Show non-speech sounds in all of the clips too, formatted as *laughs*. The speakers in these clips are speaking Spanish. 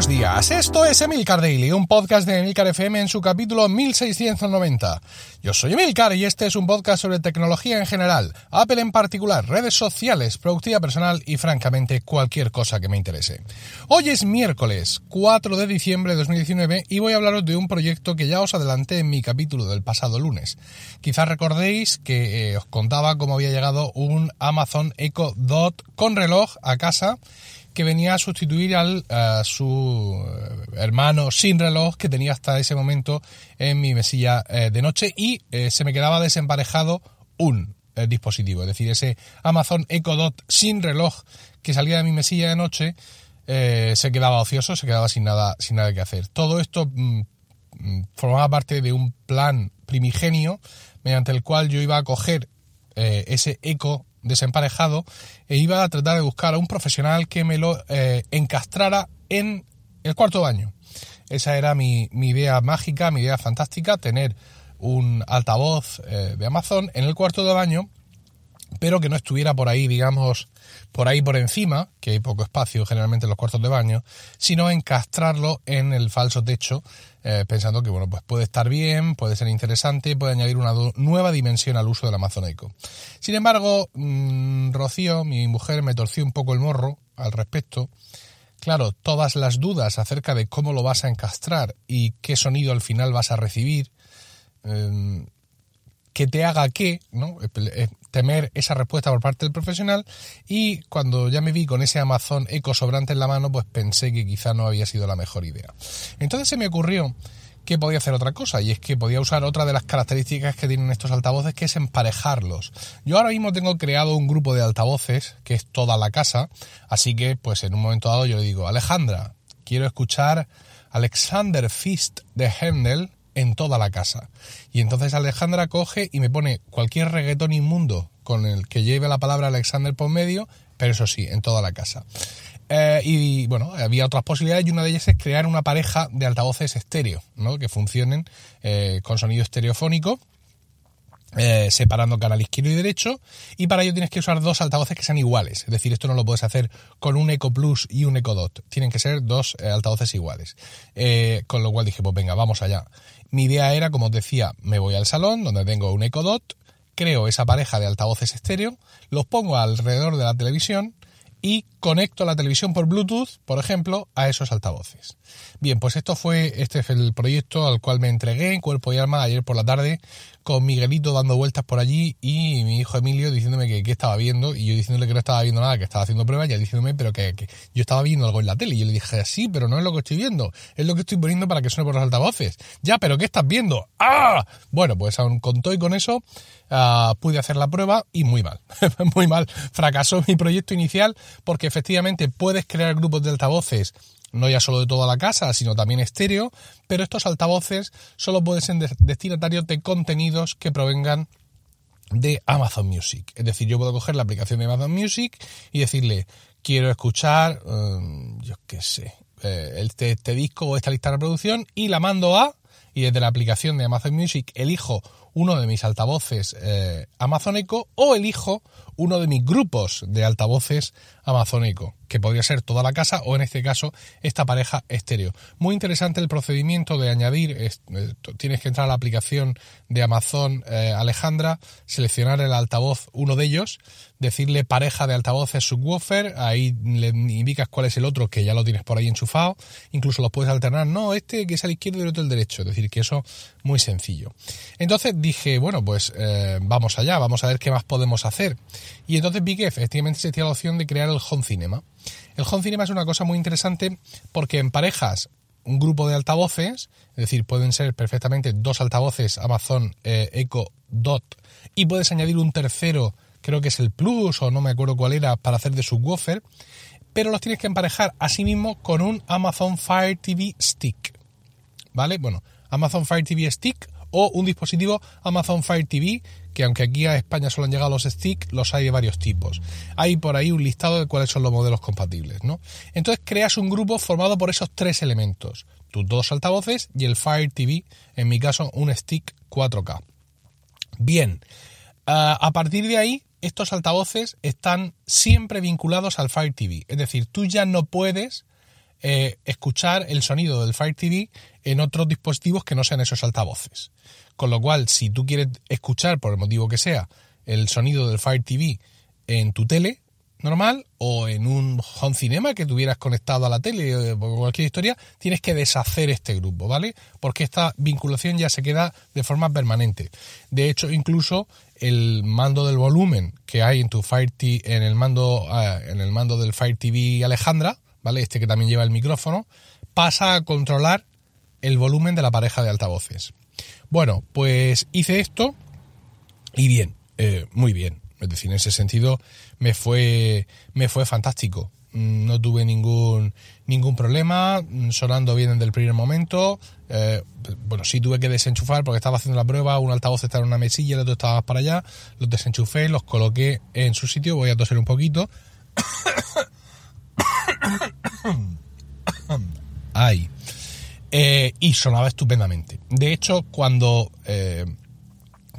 buenos días. Esto es Emilcar Daily, un podcast de Emilcar FM en su capítulo 1690. Yo soy Emilcar y este es un podcast sobre tecnología en general, Apple en particular, redes sociales, productividad personal y francamente cualquier cosa que me interese. Hoy es miércoles 4 de diciembre de 2019 y voy a hablaros de un proyecto que ya os adelanté en mi capítulo del pasado lunes. Quizás recordéis que eh, os contaba cómo había llegado un Amazon Echo Dot con reloj a casa que venía a sustituir al, a su eh, hermano sin reloj que tenía hasta ese momento en mi mesilla eh, de noche y eh, se me quedaba desemparejado un dispositivo, es decir, ese Amazon Echo Dot sin reloj que salía de mi mesilla de noche se quedaba ocioso, se quedaba sin nada, sin nada que hacer. Todo esto mm, mm, formaba parte de un plan primigenio mediante el cual yo iba a coger ese Echo desemparejado e iba a tratar de buscar a un profesional que me lo eh, encastrara en el cuarto baño. Esa era mi, idea mágica, mi idea fantástica, tener un altavoz eh, de Amazon en el cuarto de baño, pero que no estuviera por ahí, digamos, por ahí por encima, que hay poco espacio generalmente en los cuartos de baño, sino encastrarlo en el falso techo, eh, pensando que bueno, pues puede estar bien, puede ser interesante, puede añadir una nueva dimensión al uso del Amazon Echo. Sin embargo, mm, Rocío, mi mujer, me torció un poco el morro al respecto. Claro, todas las dudas acerca de cómo lo vas a encastrar y qué sonido al final vas a recibir, em, que te haga qué, ¿no? temer esa respuesta por parte del profesional y cuando ya me vi con ese Amazon Eco sobrante en la mano, pues pensé que quizá no había sido la mejor idea. Entonces se me ocurrió que podía hacer otra cosa y es que podía usar otra de las características que tienen estos altavoces que es emparejarlos. Yo ahora mismo tengo creado un grupo de altavoces que es toda la casa, así que pues en un momento dado yo le digo, Alejandra, quiero escuchar Alexander Fist de Händel en toda la casa. Y entonces Alejandra coge y me pone cualquier reggaetón inmundo con el que lleve la palabra Alexander por medio, pero eso sí, en toda la casa. Eh, y bueno, había otras posibilidades y una de ellas es crear una pareja de altavoces estéreo, ¿no? Que funcionen eh, con sonido estereofónico. Eh, separando canal izquierdo y derecho y para ello tienes que usar dos altavoces que sean iguales. Es decir esto no lo puedes hacer con un Eco Plus y un Eco Dot. Tienen que ser dos altavoces iguales. Con lo cual dije pues venga vamos allá. Mi idea era, como os decía, me voy al salón donde tengo un Echo Dot, creo esa pareja de altavoces estéreo, los pongo alrededor de la televisión y conecto la televisión por Bluetooth, por ejemplo, a esos altavoces. Bien, pues esto fue, este es el proyecto al cual me entregué en cuerpo y alma ayer por la tarde, con Miguelito dando vueltas por allí y mi hijo Emilio diciéndome que qué estaba viendo y yo diciéndole que no estaba viendo nada, que estaba haciendo pruebas y diciéndome pero que, yo estaba viendo algo en la tele y yo le dije sí, pero no es lo que estoy viendo, es lo que estoy poniendo para que suene por los altavoces. Ya, pero ¿qué estás viendo? ¡Ah! Bueno, pues aún con todo y con eso ah, pude hacer la prueba y muy mal, *laughs* muy mal. Fracasó mi proyecto inicial porque efectivamente puedes crear grupos de altavoces no ya solo de toda la casa, sino también estéreo, pero estos altavoces solo pueden ser destinatarios de contenidos que provengan de Amazon Music. Es decir, yo puedo coger la aplicación de Amazon Music y decirle, quiero escuchar, um, yo qué sé, eh, este, este disco o esta lista de reproducción y la mando a, y desde la aplicación de Amazon Music elijo uno de mis altavoces eh, o elijo uno de mis grupos de altavoces Amazon Echo, que podría ser toda la casa o en este caso esta pareja estéreo. Muy interesante el procedimiento de añadir, eh, tienes que entrar a la aplicación de Amazon eh, Alejandra, seleccionar el altavoz, uno de ellos, decirle pareja de altavoces subwoofer, ahí le indicas cuál es el otro que ya lo tienes por ahí enchufado, incluso los puedes alternar, no, este que es al izquierdo y el otro el derecho, es decir, que eso muy sencillo. Entonces dije, bueno, pues eh, vamos allá, vamos a ver qué más podemos hacer. Y entonces vi que efectivamente existía la opción de crear el home cinema. El home cinema es una cosa muy interesante porque en parejas un grupo de altavoces, es decir, pueden ser perfectamente dos altavoces Amazon eh, Echo Dot y puedes añadir un tercero, creo que es el Plus o no me acuerdo cuál era, para hacer de subwoofer, pero los tienes que emparejar a sí con un Amazon Fire TV Stick. ¿Vale? Bueno, Amazon Fire TV Stick o un dispositivo Amazon Fire TV, que aunque aquí a España solo han llegado los stick, los hay de varios tipos. Hay por ahí un listado de cuáles son los modelos compatibles, ¿no? Entonces creas un grupo formado por esos tres elementos, tus dos altavoces y el Fire TV, en mi caso un stick 4K. Bien, a partir de ahí, estos altavoces están siempre vinculados al Fire TV, es decir, tú ya no puedes eh, escuchar el sonido del Fire TV en otros dispositivos que no sean esos altavoces. Con lo cual, si tú quieres escuchar, por el motivo que sea, el sonido del Fire TV en tu tele normal o en un home cinema que tuvieras conectado a la tele o cualquier historia, tienes que deshacer este grupo, ¿vale? Porque esta vinculación ya se queda de forma permanente. De hecho, incluso el mando del volumen que hay en tu Fire en el mando, ah, en el mando del Fire TV Alejandra, ¿vale? Este que también lleva el micrófono, pasa a controlar el volumen de la pareja de altavoces. Bueno, pues hice esto y bien, eh, muy bien. Es decir, en ese sentido me fue, me fue fantástico. Mm, no tuve ningún, ningún problema, mm, sonando bien desde el primer momento. Eh, bueno, sí tuve que desenchufar porque estaba haciendo la prueba, un altavoz estaba en una mesilla, el otro estaba para allá, los desenchufé, los coloqué en su sitio, voy a toser un poquito. *coughs* Ay. Eh, y sonaba estupendamente. De hecho, cuando, eh,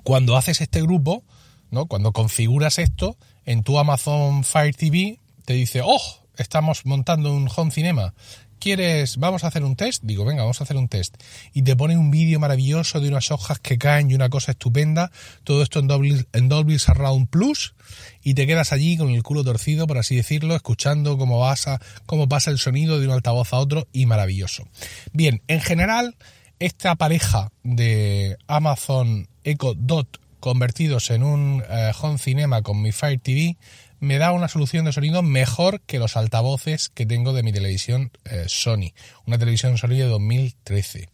cuando haces este grupo, ¿no? Cuando configuras esto en tu Amazon Fire TV, te dice, oh, estamos montando un home cinema. ¿Quieres, vamos a hacer un test? Digo, venga, vamos a hacer un test. Y te pone un vídeo maravilloso de unas hojas que caen y una cosa estupenda. Todo esto en Dolby, en Dolby Surround Plus. Y te quedas allí con el culo torcido, por así decirlo, escuchando cómo, pasa, cómo pasa el sonido de un altavoz a otro y maravilloso. Bien, en general, esta pareja de Amazon Echo Dot convertidos en un eh, home cinema con mi Fire TV me da una solución de sonido mejor que los altavoces que tengo de mi televisión eh, Sony, una televisión Sony de 2013.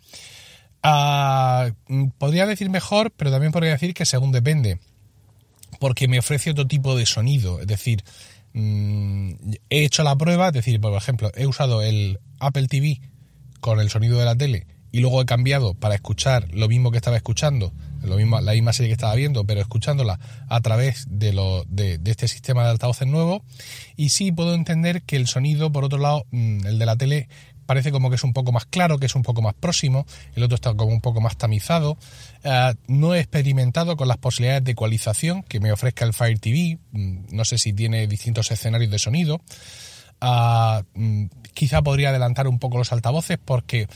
Ah, podría decir mejor, pero también podría decir que según depende, porque me ofrece otro tipo de sonido, es decir, mm, he hecho la prueba, es decir, por ejemplo, he usado el Apple TV con el sonido de la tele y luego he cambiado para escuchar lo mismo que estaba escuchando lo mismo, la misma serie que estaba viendo, pero escuchándola a través de, lo, de, este sistema de altavoces nuevo. Y sí puedo entender que el sonido, por otro lado, mm, el de la tele parece como que es un poco más claro, que es un poco más próximo, el otro está como un poco más tamizado. Eh, no he experimentado con las posibilidades de ecualización que me ofrezca el Fire TV, mm, no sé si tiene distintos escenarios de sonido. Ah, mm, quizá podría adelantar un poco los altavoces porque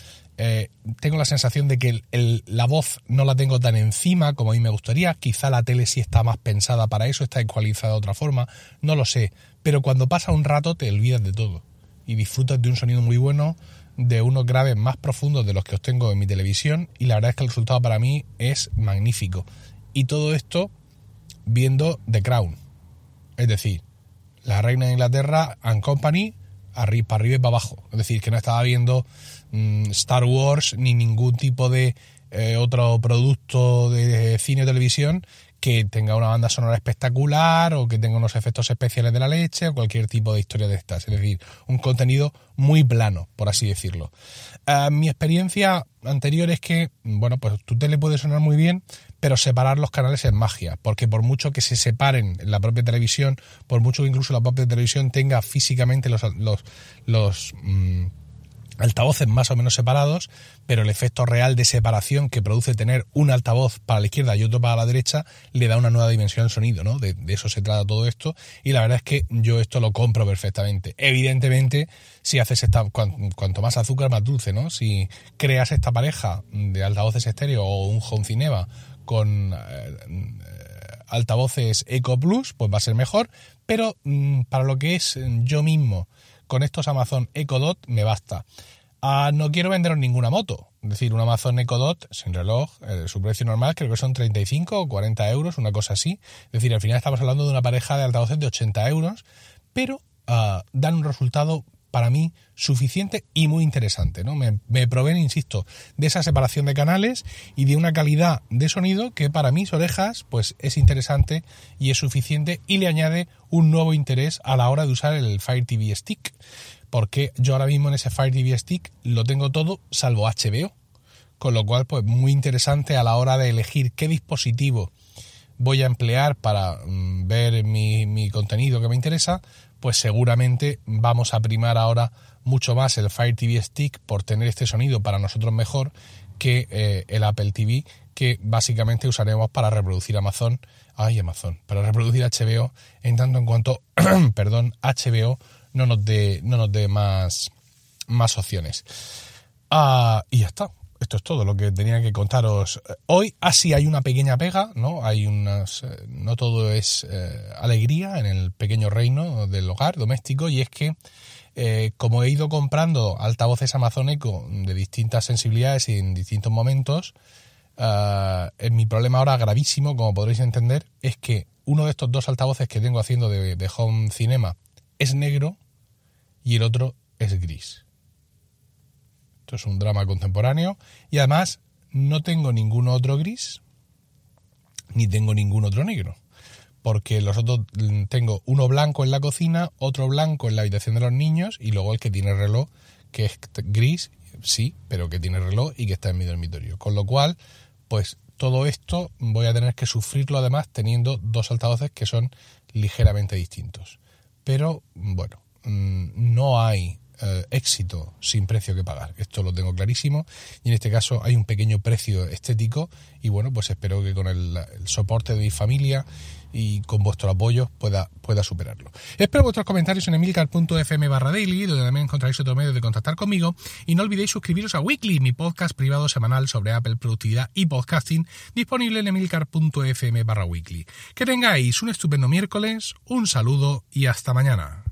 eh, tengo la sensación de que la voz no la tengo tan encima como a mí me gustaría. Quizá la tele sí está más pensada para eso, está ecualizada de otra forma, no lo sé. Pero cuando pasa un rato te olvidas de todo y disfrutas de un sonido muy bueno, de unos graves más profundos de los que obtengo en mi televisión y la verdad es que el resultado para mí es magnífico. Y todo esto viendo The Crown. Es decir, la reina de Inglaterra and Company arriba, para arriba y para abajo. Es decir, que no estaba viendo Mm, Star Wars ni ningún tipo de eh, otro producto de cine o televisión que tenga una banda sonora espectacular o que tenga unos efectos especiales de la leche o cualquier tipo de historia de estas. Es decir, un contenido muy plano, por así decirlo. Eh, mi experiencia anterior es que, bueno, pues tu tele puede sonar muy bien, pero separar los canales es magia, porque por mucho que se separen en la propia televisión, por mucho que incluso la propia televisión tenga físicamente los, los, los mm, altavoces más o menos separados, pero el efecto real de separación que produce tener un altavoz para la izquierda y otro para la derecha le da una nueva dimensión al sonido, ¿no? De, eso se trata todo esto y la verdad es que yo esto lo compro perfectamente. Evidentemente, si haces esta, cuanto, más azúcar más dulce, ¿no? Si creas esta pareja de altavoces estéreo o un home cinema con eh, altavoces Eco Plus, pues va a ser mejor, pero mm, para lo que es yo mismo con estos Amazon Echo Dot me basta. Ah, no quiero venderos ninguna moto. Es decir, un Amazon Echo Dot sin reloj, eh, su precio normal creo que son 35 o 40 euros, una cosa así. Es decir, al final estamos hablando de una pareja de altavoces de 80 euros, pero ah, dan un resultado para mí suficiente y muy interesante. ¿no? Me, me, proveen, insisto, de esa separación de canales y de una calidad de sonido que para mis orejas pues es interesante y es suficiente y le añade un nuevo interés a la hora de usar el Fire TV Stick. Porque yo ahora mismo en ese Fire TV Stick lo tengo todo salvo HBO. Con lo cual, pues muy interesante a la hora de elegir qué dispositivo voy a emplear para mm, ver mi, mi contenido que me interesa, pues seguramente vamos a primar ahora mucho más el Fire TV Stick por tener este sonido para nosotros mejor que eh, el Apple TV que básicamente usaremos para reproducir Amazon, ay Amazon, para reproducir HBO en tanto en cuanto, *clears throat* perdón, HBO no nos dé no nos dé más más opciones. Ah, y ya está. Esto es todo lo que tenía que contaros hoy. Así ah, hay una pequeña pega, ¿no? Hay unas. Eh, no todo es eh, alegría en el pequeño reino del hogar doméstico, y es que. Eh, como he ido comprando altavoces Amazon de distintas sensibilidades y en distintos momentos, mi problema ahora gravísimo, como podréis entender, es que uno de estos dos altavoces que tengo haciendo de, de Home Cinema es negro y el otro es gris. Es un drama contemporáneo y además no tengo ningún otro gris ni tengo ningún otro negro. Porque los otros mm, tengo uno blanco en la cocina, otro blanco en la habitación de los niños y luego el que tiene reloj, que es gris, sí, pero que tiene reloj y que está en mi dormitorio. Con lo cual, pues todo esto voy a tener que sufrirlo además teniendo dos altavoces que son ligeramente distintos. Pero bueno, mm, no hay eh, éxito sin precio que pagar. Esto lo tengo clarísimo. Y en este caso hay un pequeño precio estético. Y bueno, pues espero que con el, soporte de mi familia y con vuestro apoyo pueda, pueda superarlo. Espero vuestros comentarios en emilcar.fm barra daily, donde también encontraréis otro medio de contactar conmigo. Y no olvidéis suscribiros a Weekly, mi podcast privado semanal sobre Apple, productividad y podcasting, disponible en emilcar.fm barra weekly. Que tengáis un estupendo miércoles, un saludo y hasta mañana.